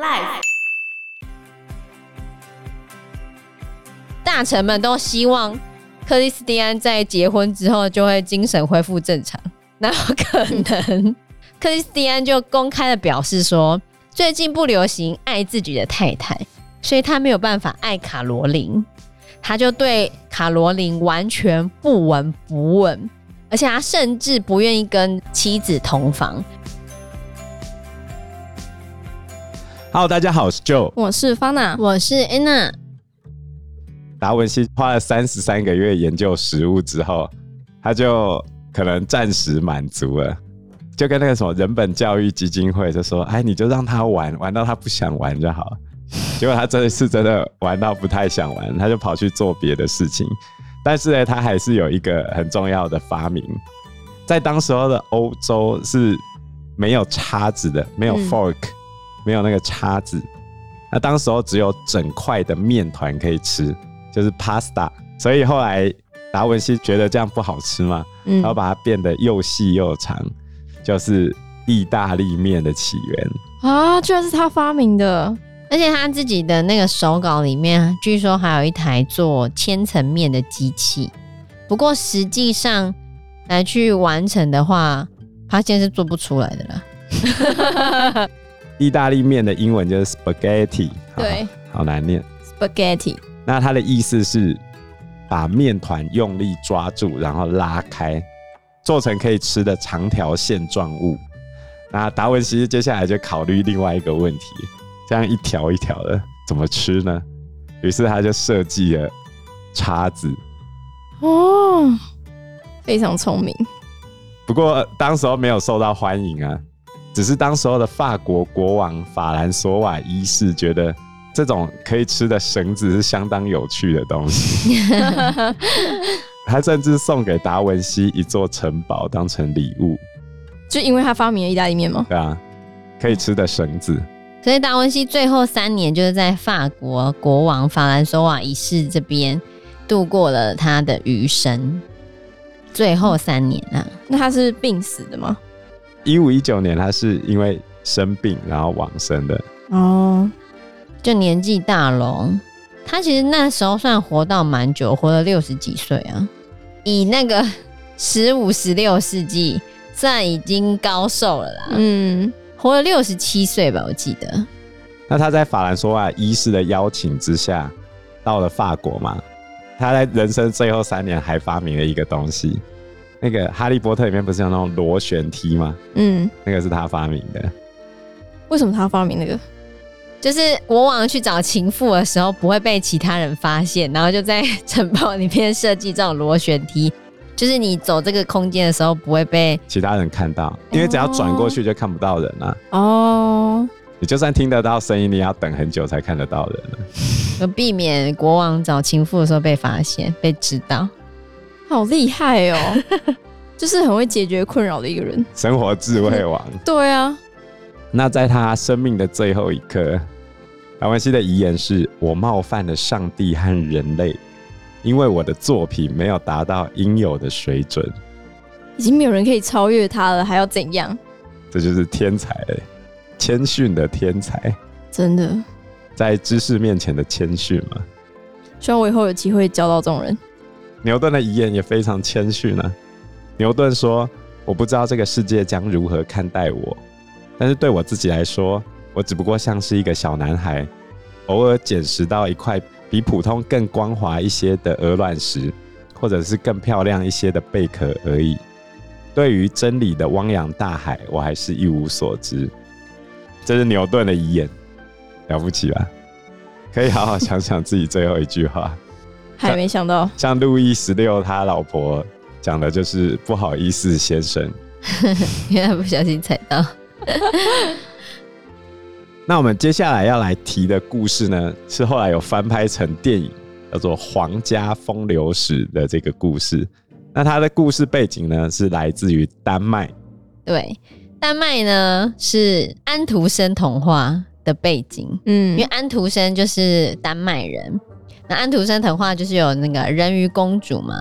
Life，大臣们都希望克里斯蒂安在结婚之后就会精神恢复正常，哪有可能？克里斯蒂安就公开的表示说，最近不流行爱自己的太太，所以他没有办法爱卡罗琳，他就对卡罗琳完全不闻不问，而且他甚至不愿意跟妻子同房。Hello，大家好，我是 Joe，我是 Fana，我是 Anna。达文西花了三十三个月研究食物之后，他就可能暂时满足了，就跟那个什么人本教育基金会就说：“哎，你就让他玩，玩到他不想玩就好。”结果他这一次真的玩到不太想玩，他就跑去做别的事情。但是呢，他还是有一个很重要的发明，在当时候的欧洲是没有叉子的，没有 fork。嗯没有那个叉子，那当时候只有整块的面团可以吃，就是 pasta。所以后来达文西觉得这样不好吃嘛，嗯，然后把它变得又细又长，就是意大利面的起源啊！居然是他发明的，而且他自己的那个手稿里面，据说还有一台做千层面的机器。不过实际上来去完成的话，他现在是做不出来的了。意大利面的英文就是 spaghetti，对，好难念 spaghetti。那它的意思是把面团用力抓住，然后拉开，做成可以吃的长条线状物。那达文西接下来就考虑另外一个问题：这样一条一条的怎么吃呢？于是他就设计了叉子。哦，非常聪明。不过当时候没有受到欢迎啊。只是当时候的法国国王法兰索瓦一世觉得这种可以吃的绳子是相当有趣的东西，他甚至送给达文西一座城堡当成礼物。就因为他发明了意大利面吗？对啊，可以吃的绳子。所以达文西最后三年就是在法国国王法兰索瓦一世这边度过了他的余生。最后三年啊，那他是病死的吗？一五一九年，他是因为生病然后往生的哦，就年纪大了。他其实那时候算活到蛮久，活了六十几岁啊。以那个 十五、十六世纪，算已经高寿了啦。嗯，活了六十七岁吧，我记得。那他在法兰索瓦一世的邀请之下，到了法国嘛。他在人生最后三年还发明了一个东西。那个《哈利波特》里面不是有那种螺旋梯吗？嗯，那个是他发明的。为什么他发明那个？就是国王去找情妇的时候，不会被其他人发现，然后就在城堡里面设计这种螺旋梯，就是你走这个空间的时候不会被其他人看到，因为只要转过去就看不到人了。哦，你就算听得到声音，你要等很久才看得到人了。就避免国王找情妇的时候被发现、被知道。好厉害哦，就是很会解决困扰的一个人，生活智慧王。对啊，那在他生命的最后一刻，达文西的遗言是：“我冒犯了上帝和人类，因为我的作品没有达到应有的水准。”已经没有人可以超越他了，还要怎样？这就是天才，谦逊的天才，真的，在知识面前的谦逊嘛。希望我以后有机会教到这种人。牛顿的遗言也非常谦逊呢。牛顿说：“我不知道这个世界将如何看待我，但是对我自己来说，我只不过像是一个小男孩，偶尔捡拾到一块比普通更光滑一些的鹅卵石，或者是更漂亮一些的贝壳而已。对于真理的汪洋大海，我还是一无所知。”这是牛顿的遗言，了不起吧？可以好好想想自己最后一句话。还没想到，像路易十六他老婆讲的就是不好意思，先生，因为他不小心踩到。那我们接下来要来提的故事呢，是后来有翻拍成电影，叫做《皇家风流史》的这个故事。那它的故事背景呢，是来自于丹麦。对，丹麦呢是安徒生童话的背景，嗯，因为安徒生就是丹麦人。那安徒生童话就是有那个人鱼公主嘛，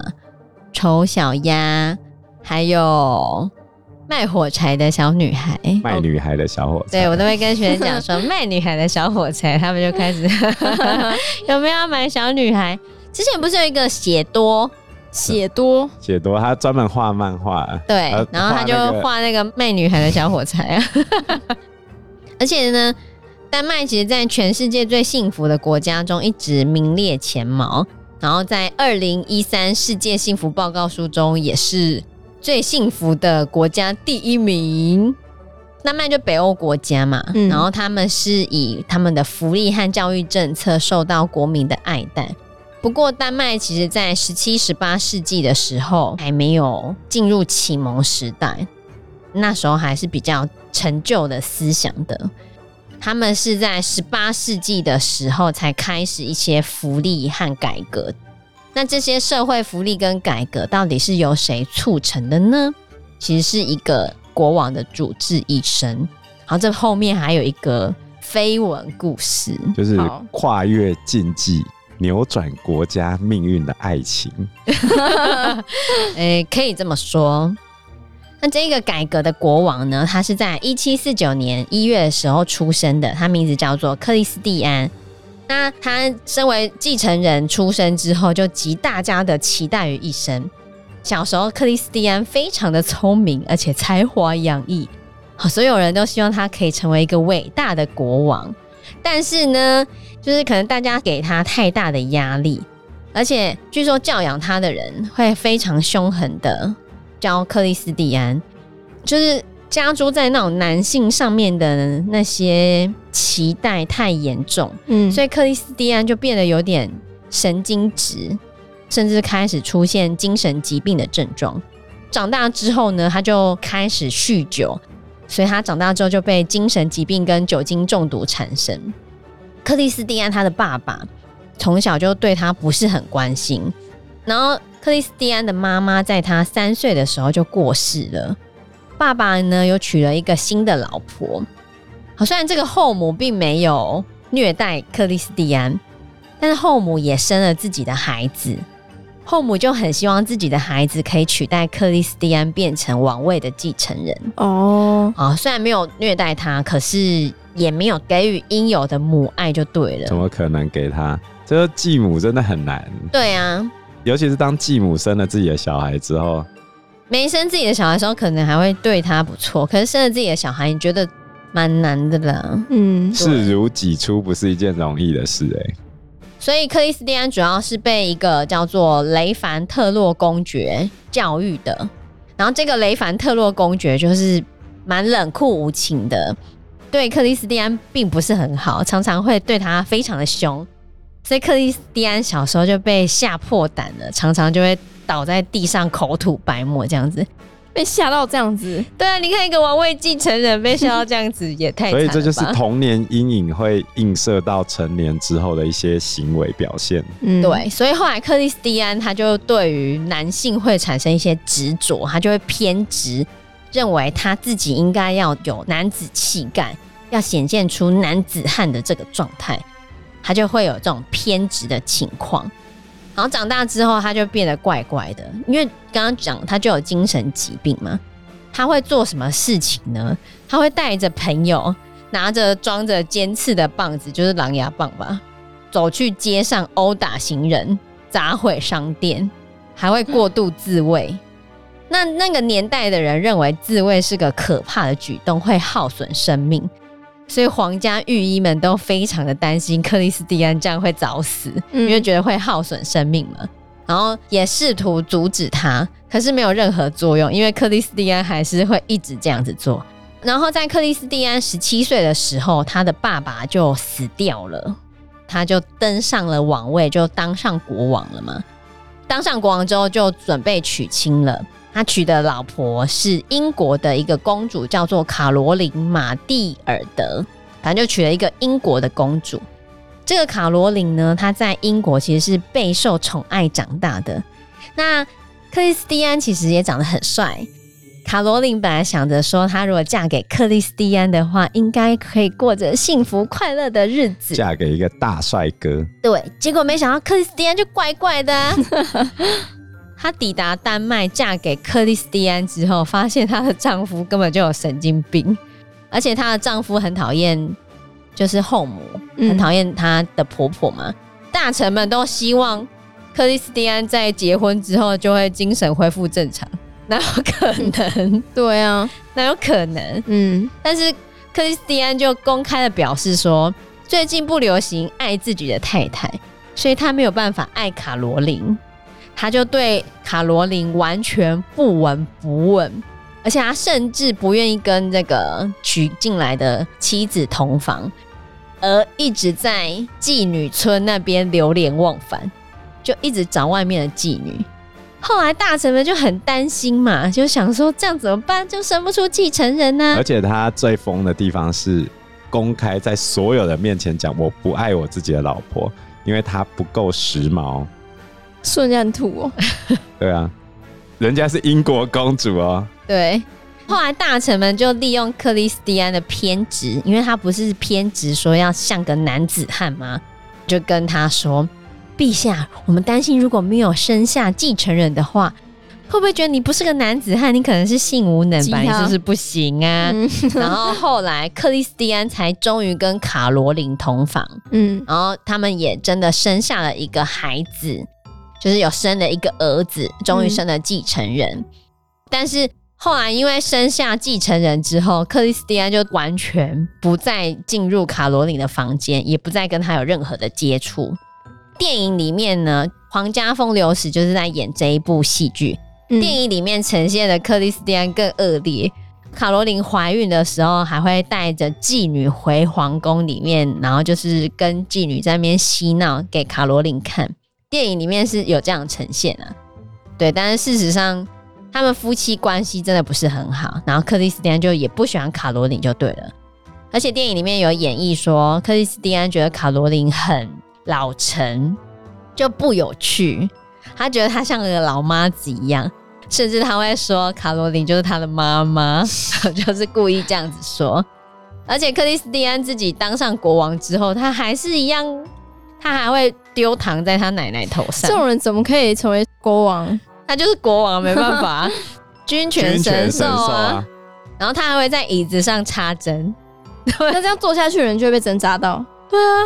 丑小鸭，还有卖火柴的小女孩，卖女孩的小火柴。对，我都会跟学生讲说，卖女孩的小火柴，他们就开始 有没有要买小女孩？之前不是有一个写多写多写多，他专门画漫画，对，然后他就画那个卖女孩的小火柴啊。而且呢，丹麦其实在全世界最幸福的国家中一直名列前茅，然后在二零一三世界幸福报告书中也是。最幸福的国家第一名，丹麦就北欧国家嘛，嗯，然后他们是以他们的福利和教育政策受到国民的爱戴。不过，丹麦其实在十七、十八世纪的时候还没有进入启蒙时代，那时候还是比较陈旧的思想的。他们是在十八世纪的时候才开始一些福利和改革。那这些社会福利跟改革到底是由谁促成的呢？其实是一个国王的主治医生。然后这后面还有一个绯闻故事，就是跨越禁忌、扭转国家命运的爱情。诶、欸，可以这么说。那这个改革的国王呢，他是在一七四九年一月的时候出生的，他名字叫做克里斯蒂安。那他身为继承人出生之后，就集大家的期待于一身。小时候，克里斯蒂安非常的聪明，而且才华洋溢，所有人都希望他可以成为一个伟大的国王。但是呢，就是可能大家给他太大的压力，而且据说教养他的人会非常凶狠的教克里斯蒂安，就是。加诸在那种男性上面的那些期待太严重，嗯，所以克里斯蒂安就变得有点神经质，甚至开始出现精神疾病的症状。长大之后呢，他就开始酗酒，所以他长大之后就被精神疾病跟酒精中毒产生。克里斯蒂安他的爸爸从小就对他不是很关心，然后克里斯蒂安的妈妈在他三岁的时候就过世了。爸爸呢，又娶了一个新的老婆。好，虽然这个后母并没有虐待克里斯蒂安，但是后母也生了自己的孩子。后母就很希望自己的孩子可以取代克里斯蒂安，变成王位的继承人。哦，啊，虽然没有虐待他，可是也没有给予应有的母爱，就对了。怎么可能给他？这个继母真的很难。对啊，尤其是当继母生了自己的小孩之后。没生自己的小孩的时候，可能还会对他不错。可是生了自己的小孩，你觉得蛮难的啦。嗯，视如己出不是一件容易的事哎。所以克里斯蒂安主要是被一个叫做雷凡特洛公爵教育的。然后这个雷凡特洛公爵就是蛮冷酷无情的，对克里斯蒂安并不是很好，常常会对他非常的凶。所以克里斯蒂安小时候就被吓破胆了，常常就会。倒在地上口吐白沫，这样子被吓到这样子，对啊，你看一个王位继承人被吓到这样子，也太……所以这就是童年阴影会映射到成年之后的一些行为表现。嗯，对，所以后来克里斯蒂安他就对于男性会产生一些执着，他就会偏执，认为他自己应该要有男子气概，要显现出男子汉的这个状态，他就会有这种偏执的情况。然后长大之后，他就变得怪怪的，因为刚刚讲他就有精神疾病嘛。他会做什么事情呢？他会带着朋友，拿着装着尖刺的棒子，就是狼牙棒吧，走去街上殴打行人，砸毁商店，还会过度自慰。那那个年代的人认为自慰是个可怕的举动，会耗损生命。所以皇家御医们都非常的担心克里斯蒂安这样会早死，因为觉得会耗损生命嘛。然后也试图阻止他，可是没有任何作用，因为克里斯蒂安还是会一直这样子做。然后在克里斯蒂安十七岁的时候，他的爸爸就死掉了，他就登上了王位，就当上国王了嘛。当上国王之后，就准备娶亲了。他娶的老婆是英国的一个公主，叫做卡罗琳马蒂尔德，反正就娶了一个英国的公主。这个卡罗琳呢，她在英国其实是备受宠爱长大的。那克里斯蒂安其实也长得很帅。卡罗琳本来想着说，她如果嫁给克里斯蒂安的话，应该可以过着幸福快乐的日子，嫁给一个大帅哥。对，结果没想到克里斯蒂安就怪怪的啊。她抵达丹麦，嫁给克里斯蒂安之后，发现她的丈夫根本就有神经病，而且她的丈夫很讨厌，就是后母，很讨厌她的婆婆嘛。嗯、大臣们都希望克里斯蒂安在结婚之后就会精神恢复正常，哪有可能？对啊，哪有可能？嗯，但是克里斯蒂安就公开的表示说，最近不流行爱自己的太太，所以他没有办法爱卡罗琳。他就对卡罗琳完全不闻不问，而且他甚至不愿意跟这个娶进来的妻子同房，而一直在妓女村那边流连忘返，就一直找外面的妓女。后来大臣们就很担心嘛，就想说这样怎么办？就生不出继承人呢、而且他最疯的地方是公开在所有人面前讲我不爱我自己的老婆，因为她不够时髦。顺烂土哦，对啊，人家是英国公主哦。对，后来大臣们就利用克里斯蒂安的偏执，因为他不是偏执说要像个男子汉吗？就跟他说：“陛下，我们担心如果没有生下继承人的话，会不会觉得你不是个男子汉？你可能是性无能吧？你是不是不行啊？”嗯、然后后来克里斯蒂安才终于跟卡罗琳同房，嗯，然后他们也真的生下了一个孩子。就是有生了一个儿子，终于生了继承人。嗯、但是后来因为生下继承人之后，克里斯蒂安就完全不再进入卡罗琳的房间，也不再跟他有任何的接触。电影里面呢，皇家风流史就是在演这一部戏剧。嗯、电影里面呈现的克里斯蒂安更恶劣。卡罗琳怀孕的时候，还会带着妓女回皇宫里面，然后就是跟妓女在那边嬉闹给卡罗琳看。电影里面是有这样呈现啊，对，但是事实上他们夫妻关系真的不是很好，然后克里斯蒂安就也不喜欢卡罗琳就对了，而且电影里面有演绎说克里斯蒂安觉得卡罗琳很老成，就不有趣，他觉得她像个老妈子一样，甚至他会说卡罗琳就是他的妈妈，就是故意这样子说，而且克里斯蒂安自己当上国王之后，他还是一样。他还会丢糖在他奶奶头上。这种人怎么可以成为国王？他就是国王，没办法，君权神授啊。然后他还会在椅子上插针，那这样坐下去人就会被针扎到。对啊，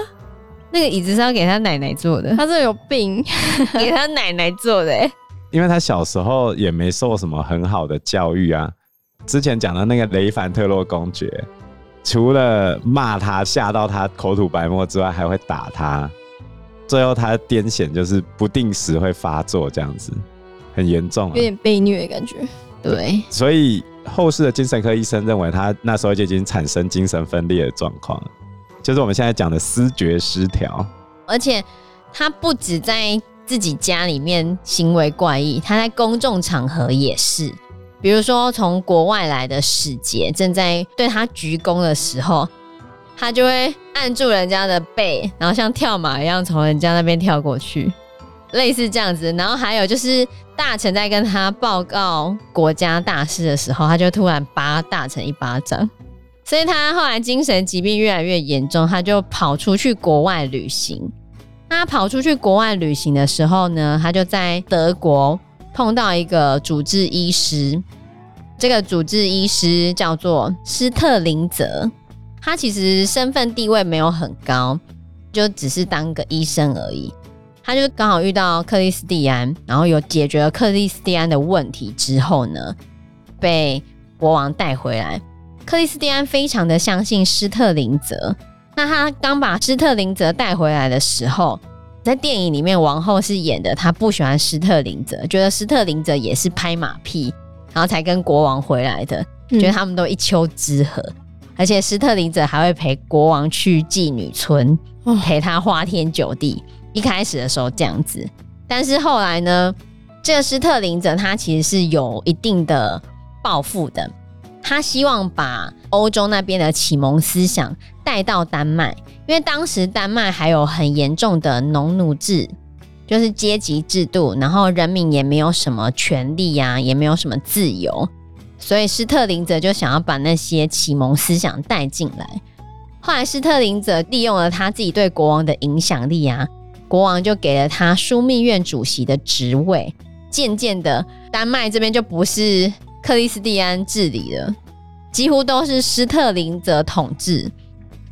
那个椅子是要给他奶奶坐的，他这有病，给他奶奶坐的。因为他小时候也没受什么很好的教育啊。之前讲的那个雷凡特洛公爵，除了骂他、吓到他口吐白沫之外，还会打他。最后，他癫痫就是不定时会发作，这样子很严重，有点被虐的感觉。对，所以后世的精神科医生认为他那时候就已经产生精神分裂的状况，就是我们现在讲的思觉失调。而且他不止在自己家里面行为怪异，他在公众场合也是，比如说从国外来的使节正在对他鞠躬的时候。他就会按住人家的背，然后像跳马一样从人家那边跳过去，类似这样子。然后还有就是大臣在跟他报告国家大事的时候，他就突然扒大臣一巴掌。所以他后来精神疾病越来越严重，他就跑出去国外旅行。他跑出去国外旅行的时候呢，他就在德国碰到一个主治医师，这个主治医师叫做施特林泽。他其实身份地位没有很高，就只是当个医生而已。他就刚好遇到克里斯蒂安，然后有解决了克里斯蒂安的问题之后呢，被国王带回来。克里斯蒂安非常的相信施特林泽。那他刚把施特林泽带回来的时候，在电影里面，王后是演的，她不喜欢施特林泽，觉得施特林泽也是拍马屁，然后才跟国王回来的，觉得他们都一丘之貉。而且斯特林者还会陪国王去妓女村，陪他花天酒地。一开始的时候这样子，但是后来呢，这个斯特林者他其实是有一定的抱负的。他希望把欧洲那边的启蒙思想带到丹麦，因为当时丹麦还有很严重的农奴制，就是阶级制度，然后人民也没有什么权利呀，也没有什么自由。所以施特林泽就想要把那些启蒙思想带进来。后来施特林泽利用了他自己对国王的影响力啊，国王就给了他枢密院主席的职位，渐渐的，丹麦这边就不是克里斯蒂安治理了，几乎都是施特林泽统治。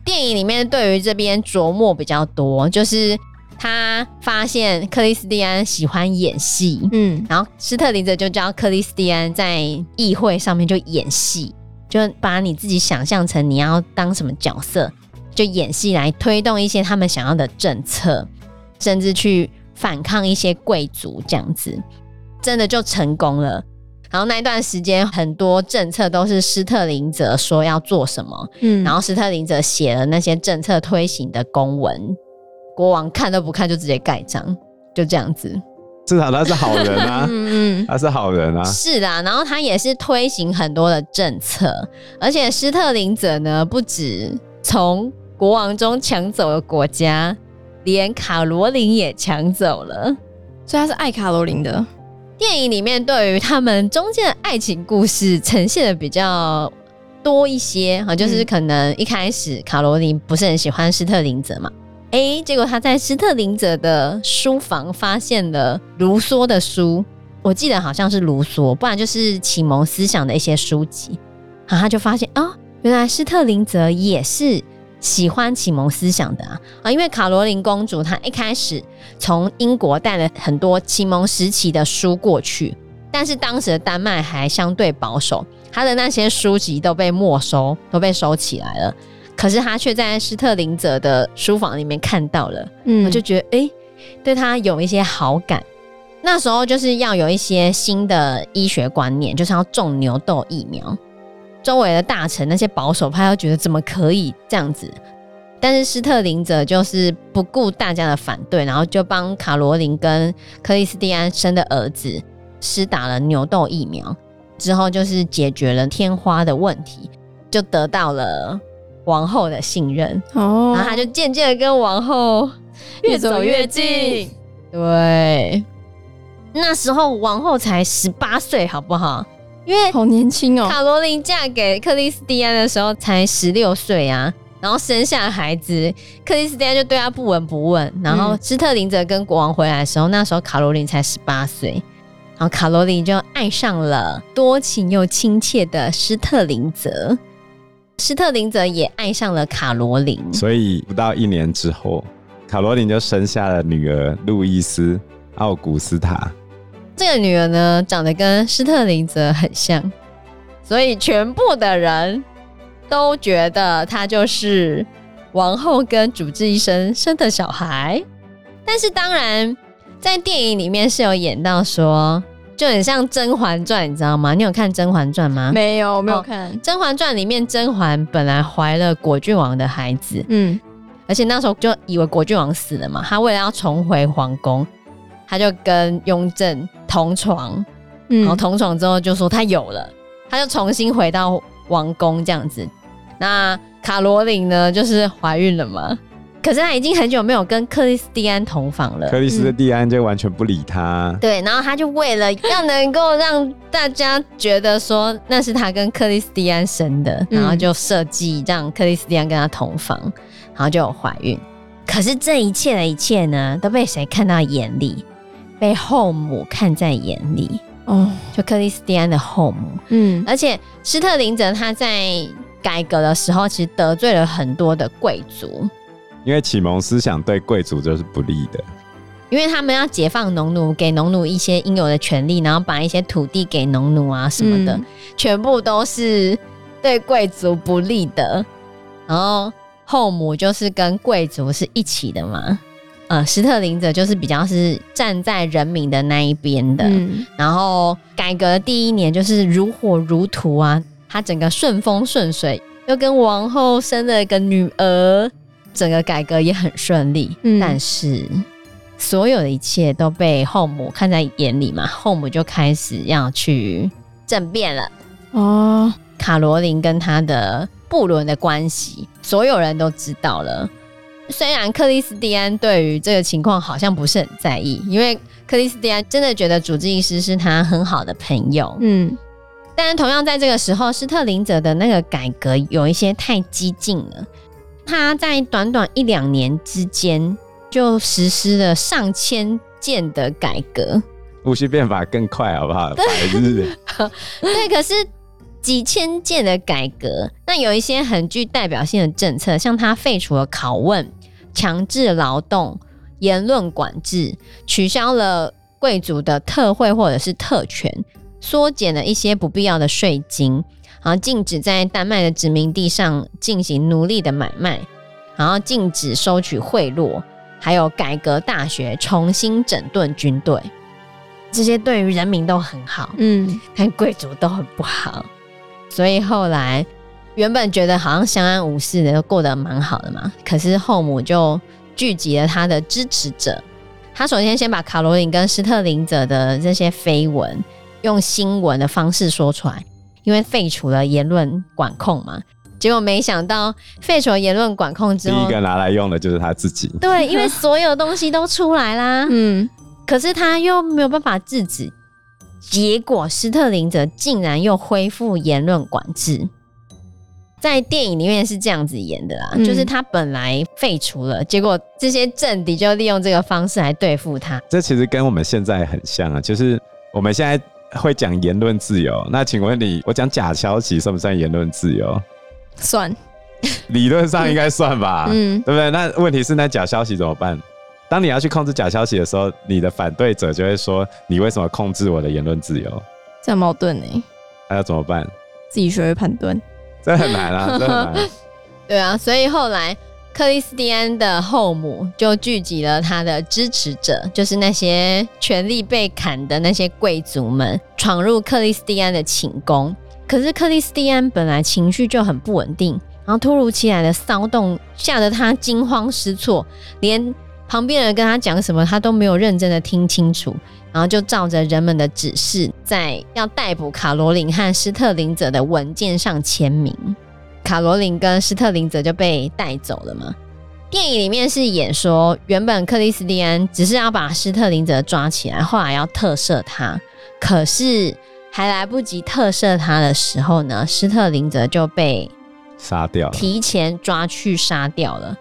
电影里面对于这边琢磨比较多，就是他发现克里斯蒂安喜欢演戏，嗯，然后斯特林则就教克里斯蒂安在议会上面就演戏，就把你自己想象成你要当什么角色，就演戏来推动一些他们想要的政策，甚至去反抗一些贵族这样子。真的就成功了，然后那一段时间很多政策都是斯特林泽说要做什么，嗯，然后斯特林泽写了那些政策推行的公文，国王看都不看就直接盖章，就这样子。至少他是好人啊，嗯嗯，他是好人啊，是的，然后他也是推行很多的政策，而且施特林泽呢，不止从国王中抢走了国家，连卡罗琳也抢走了，所以他是爱卡罗琳的。电影里面对于他们中间的爱情故事呈现的比较多一些啊，就是可能一开始卡罗琳不是很喜欢施特林泽嘛，哎、结果他在施特林泽的书房发现了卢梭的书，我记得好像是卢梭，不然就是启蒙思想的一些书籍，然后他就发现哦，原来施特林泽也是。喜欢启蒙思想的啊啊，因为卡罗琳公主她一开始从英国带了很多启蒙时期的书过去，但是当时的丹麦还相对保守，她的那些书籍都被没收，都被收起来了。可是他却在施特林泽的书房里面看到了，嗯，我就觉得哎、欸，对他有一些好感。那时候就是要有一些新的医学观念，就是要种牛痘疫苗。周围的大臣那些保守派都觉得怎么可以这样子？但是施特林泽就是不顾大家的反对，然后就帮卡罗琳跟克里斯蒂安生的儿子施打了牛痘疫苗，之后就是解决了天花的问题，就得到了王后的信任。哦，然后他就渐渐的跟王后越走越近。对，那时候王后才十八岁，好不好？因为好年轻哦，卡罗琳嫁给克里斯蒂安的时候才十六岁啊，然后生下孩子，克里斯蒂安就对她不闻不问。然后施特林泽跟国王回来的时候，那时候卡罗琳才十八岁，然后卡罗琳就爱上了多情又亲切的施特林泽，施特林泽也爱上了卡罗琳。所以不到一年之后，卡罗琳就生下了女儿路易斯·奥古斯塔。这个女儿呢，长得跟施特林泽很像，所以全部的人都觉得她就是王后跟主治医生生的小孩。但是当然，在电影里面是有演到说，就很像《甄嬛传》，你知道吗？你有看《甄嬛传》吗？没有，没有看。哦，《甄嬛传》里面，甄嬛本来怀了果郡王的孩子，嗯，而且那时候就以为果郡王死了嘛，她为了要重回皇宫。她就跟雍正同床，嗯，然后同床之后就说她有了，她就重新回到王宫这样子。那卡罗琳呢，就是怀孕了嘛？可是他已经很久没有跟克里斯蒂安同房了，克里斯蒂安就完全不理他。嗯。对，然后他就为了要能够让大家觉得说那是他跟克里斯蒂安生的，然后就设计让克里斯蒂安跟他同房，然后就有怀孕。可是这一切的一切呢，都被谁看到眼里？被后母看在眼里哦，就克里斯蒂安的后母，嗯，而且施特林泽他在改革的时候，其实得罪了很多的贵族，因为启蒙思想对贵族就是不利的，因为他们要解放农奴，给农奴一些应有的权利，然后把一些土地给农奴啊什么的，嗯、全部都是对贵族不利的。然后后母就是跟贵族是一起的嘛。呃，斯特林者就是比较是站在人民的那一边的，嗯，然后改革第一年就是如火如荼啊，他整个顺风顺水，又跟王后生了一个女儿，整个改革也很顺利。嗯，但是所有的一切都被后母看在眼里嘛，后母就开始要去政变了。哦，卡罗琳跟他的布伦的关系，所有人都知道了。虽然克里斯蒂安对于这个情况好像不是很在意，因为克里斯蒂安真的觉得主治医师是他很好的朋友，嗯，但同样在这个时候，施特林泽的那个改革有一些太激进了，他在短短一两年之间就实施了上千件的改革，戊戌变法更快，好不好？百日。对，可是几千件的改革，那有一些很具代表性的政策，像他废除了拷问、强制劳动、言论管制，取消了贵族的特惠或者是特权，缩减了一些不必要的税金，然后禁止在丹麦的殖民地上进行奴隶的买卖，然后禁止收取贿赂，还有改革大学，重新整顿军队。这些对于人民都很好，嗯，但贵族都很不好，所以后来原本觉得好像相安无事的，都过得蛮好的嘛。可是后母就聚集了他的支持者，他首先先把卡罗琳跟施特林者的这些绯闻用新闻的方式说出来，因为废除了言论管控嘛。结果没想到废除了言论管控之后，第一个拿来用的就是他自己。对，因为所有东西都出来啦，嗯。可是他又没有办法制止，结果斯特林则竟然又恢复言论管制。在电影里面是这样子演的啦，嗯、就是他本来废除了，结果这些政敌就利用这个方式来对付他。这其实跟我们现在很像啊，就是我们现在会讲言论自由。那请问你，我讲假消息算不算言论自由？算，理论上应该算吧，嗯，对不对？那问题是，那假消息怎么办？当你要去控制假消息的时候，你的反对者就会说：“你为什么控制我的言论自由？”这矛盾呢？还要怎么办？自己学会判断，这很难啊，这很难。对啊，所以后来克里斯蒂安的后母就聚集了他的支持者，就是那些权力被砍的那些贵族们，闯入克里斯蒂安的寝宫。可是克里斯蒂安本来情绪就很不稳定，然后突如其来的骚动吓得他惊慌失措，连。旁边人跟他讲什么，他都没有认真的听清楚，然后就照着人们的指示，在要逮捕卡罗琳和斯特林者的文件上签名。卡罗琳跟斯特林泽就被带走了嘛。电影里面是演说，原本克里斯蒂安只是要把斯特林泽抓起来，后来要特赦他，可是还来不及特赦他的时候呢，斯特林泽就被杀掉，提前抓去杀掉了。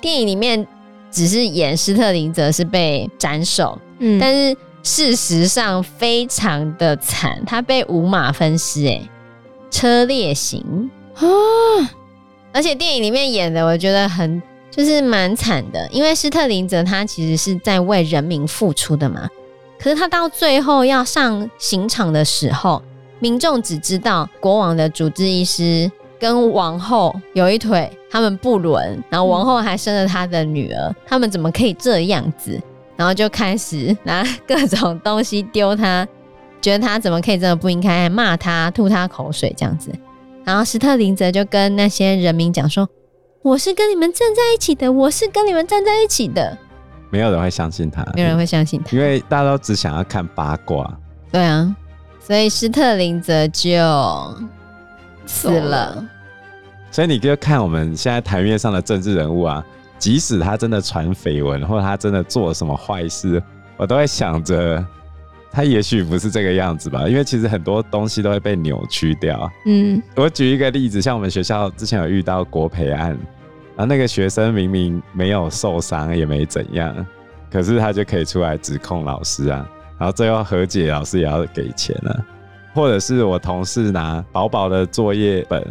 电影里面。只是演斯特林泽是被斩首，嗯，但是事实上非常的惨，他被五马分尸，哎，车裂刑啊！而且电影里面演的，我觉得很就是蛮惨的，因为施特林泽他其实是在为人民付出的嘛，可是他到最后要上刑场的时候，民众只知道国王的主治医师。跟王后有一腿，他们不伦，然后王后还生了他的女儿，他们怎么可以这样子？然后就开始拿各种东西丢他，觉得他怎么可以这么不应该，骂他，吐他口水这样子。然后斯特林泽就跟那些人民讲说：“我是跟你们站在一起的，我是跟你们站在一起的。”没有人会相信他，没有人会相信他，因为大家都只想要看八卦。对啊，所以斯特林泽就。死了，所以你就看我们现在台面上的政治人物啊，即使他真的传绯闻，或者他真的做了什么坏事，我都会想着他也许不是这个样子吧，因为其实很多东西都会被扭曲掉。嗯，我举一个例子，像我们学校之前有遇到国培案，然后那个学生明明没有受伤，也没怎样，可是他就可以出来指控老师啊，然后最后和解，老师也要给钱了。或者是我同事拿薄薄的作业本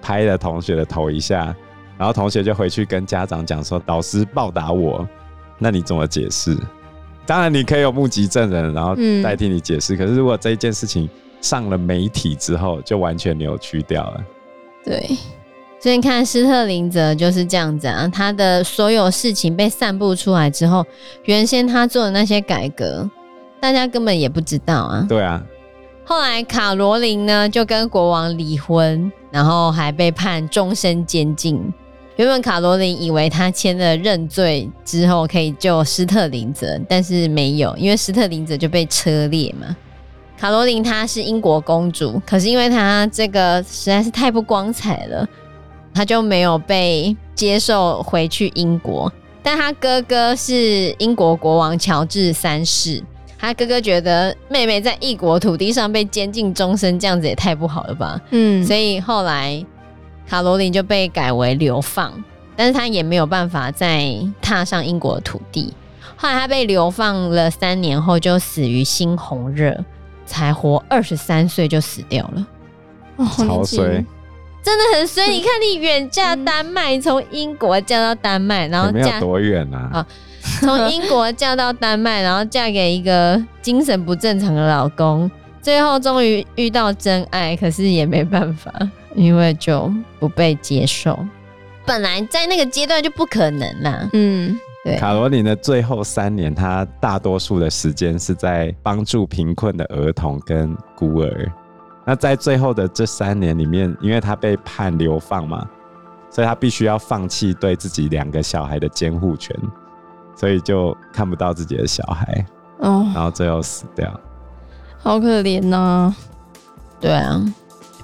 拍了同学的头一下，然后同学就回去跟家长讲说，老师暴打我，那你怎么解释？当然你可以有目击证人，然后代替你解释。嗯、可是如果这一件事情上了媒体之后，就完全扭曲掉了。对，所以你看斯特林泽就是这样子啊，他的所有事情被散布出来之后，原先他做的那些改革，大家根本也不知道啊。对啊。后来卡罗琳呢就跟国王离婚，然后还被判终身监禁。原本卡罗琳以为他签了认罪之后可以救斯特林泽，但是没有，因为斯特林泽就被车裂嘛。卡罗琳她是英国公主，可是因为她这个实在是太不光彩了，她就没有被接受回去英国。但她哥哥是英国国王乔治三世。他哥哥觉得妹妹在异国土地上被监禁终身，这样子也太不好了吧？嗯，所以后来卡罗琳就被改为流放，但是他也没有办法再踏上英国的土地。后来他被流放了三年后，就死于猩红热，才活二十三岁就死掉了。哦，超衰，真的很衰。你看，你远嫁丹麦，从英国嫁到丹麦，然后嫁没有多远啊？从英国嫁到丹麦，然后嫁给一个精神不正常的老公，最后终于遇到真爱，可是也没办法，因为就不被接受。本来在那个阶段就不可能啦。嗯，对。卡罗琳的最后三年，她大多数的时间是在帮助贫困的儿童跟孤儿。那在最后的这三年里面，因为她被判流放嘛，所以她必须要放弃对自己两个小孩的监护权，所以就看不到自己的小孩。哦，然后最后死掉，好可怜呐、啊。对啊，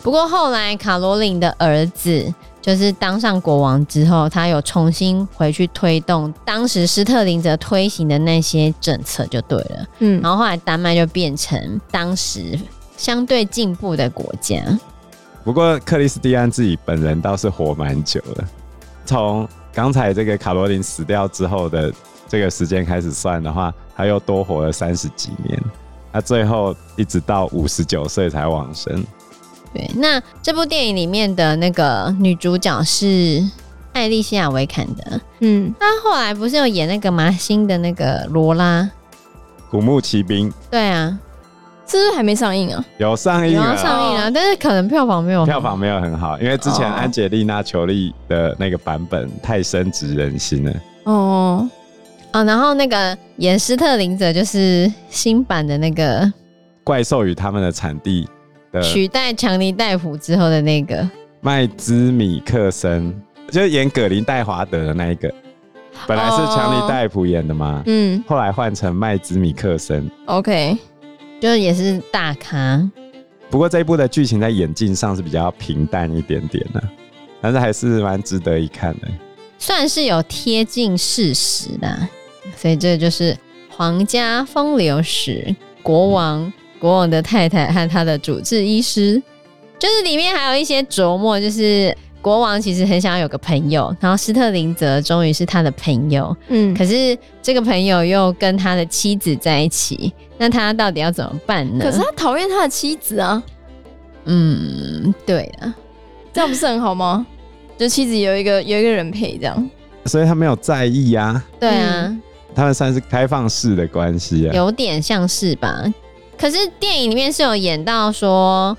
不过后来卡罗琳的儿子。就是当上国王之后，他有重新回去推动当时斯特林则推行的那些政策，就对了。嗯，然后后来丹麦就变成当时相对进步的国家。不过克里斯蒂安自己本人倒是活蛮久了，从刚才这个卡罗琳死掉之后的这个时间开始算的话，他又多活了三十几年。他最后一直到五十九岁才往生。对，那这部电影里面的那个女主角是艾莉西亚·维坎德。嗯，她后来不是有演那个吗？新的那个罗拉，古墓奇兵。对啊，是不是还没上映啊？有上映了，有上映了，哦，但是可能票房没有，票房没有很好，因为之前安吉丽娜·裘丽的那个版本太深植人心了。哦，哦，然后那个演斯特林者就是新版的那个怪兽与他们的产地。取代强尼戴普之后的那个麦兹米克森，就是演葛林戴华德的那一个，本来是强尼戴普演的嘛，嗯，后来换成麦兹米克森，OK，就是也是大咖。不过这一部的剧情在演技上是比较平淡一点点的，但是还是蛮值得一看的，算是有贴近事实的，所以这就是皇家风流史，国王。嗯国王的太太和他的主治医师，就是里面还有一些琢磨，就是国王其实很想要有个朋友，然后斯特林则终于是他的朋友，嗯，可是这个朋友又跟他的妻子在一起，那他到底要怎么办呢？可是他讨厌他的妻子啊，嗯，对啊，这样不是很好吗？就妻子有一个有一个人陪这样，所以他没有在意啊，对啊，嗯、他们算是开放式的关系啊，有点像是吧。可是电影里面是有演到说，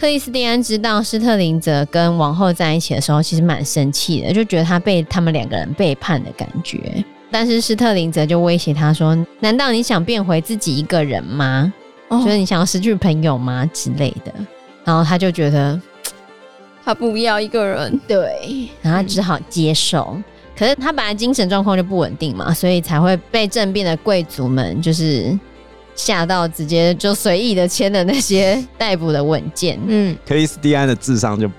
克里斯蒂安知道施特林泽跟王后在一起的时候，其实蛮生气的，就觉得他被他们两个人背叛的感觉。但是施特林泽就威胁他说：“难道你想变回自己一个人吗？哦、觉得你想要失去朋友吗？”之类的。然后他就觉得他不要一个人，对，然后他只好接受。嗯、可是他本来精神状况就不稳定嘛，所以才会被政变的贵族们就是。吓到直接就随意的签了那些 逮捕的文件。嗯，克里斯蒂安的智商就、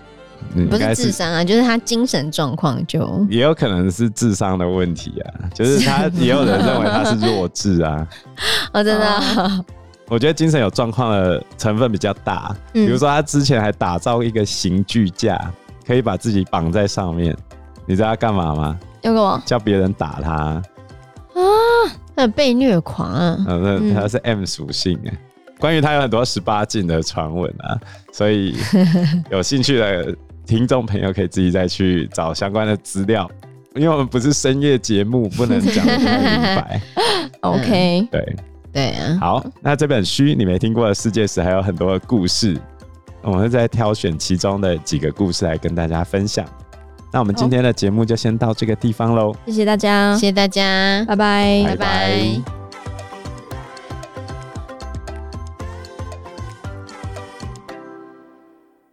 嗯、不是智商啊，就是他精神状况就也有可能是智商的问题啊，就是他 也有人认为他是弱智啊。哦，真的、啊，我觉得精神有状况的成分比较大。比如说他之前还打造一个刑具架，可以把自己绑在上面。你知道他干嘛吗？要干嘛？叫别人打他啊。被虐狂啊！嗯，那他是 M 属性哎。关于他有很多十八禁的传闻啊，所以 有兴趣的听众朋友可以自己再去找相关的资料，因为我们不是深夜节目，不能讲得太明白。OK，对对啊。好，那这本书你没听过的世界史还有很多的故事，我们会再挑选其中的几个故事来跟大家分享。那我们今天的节目就先到这个地方喽，谢谢大家，谢谢大家，拜拜，拜拜。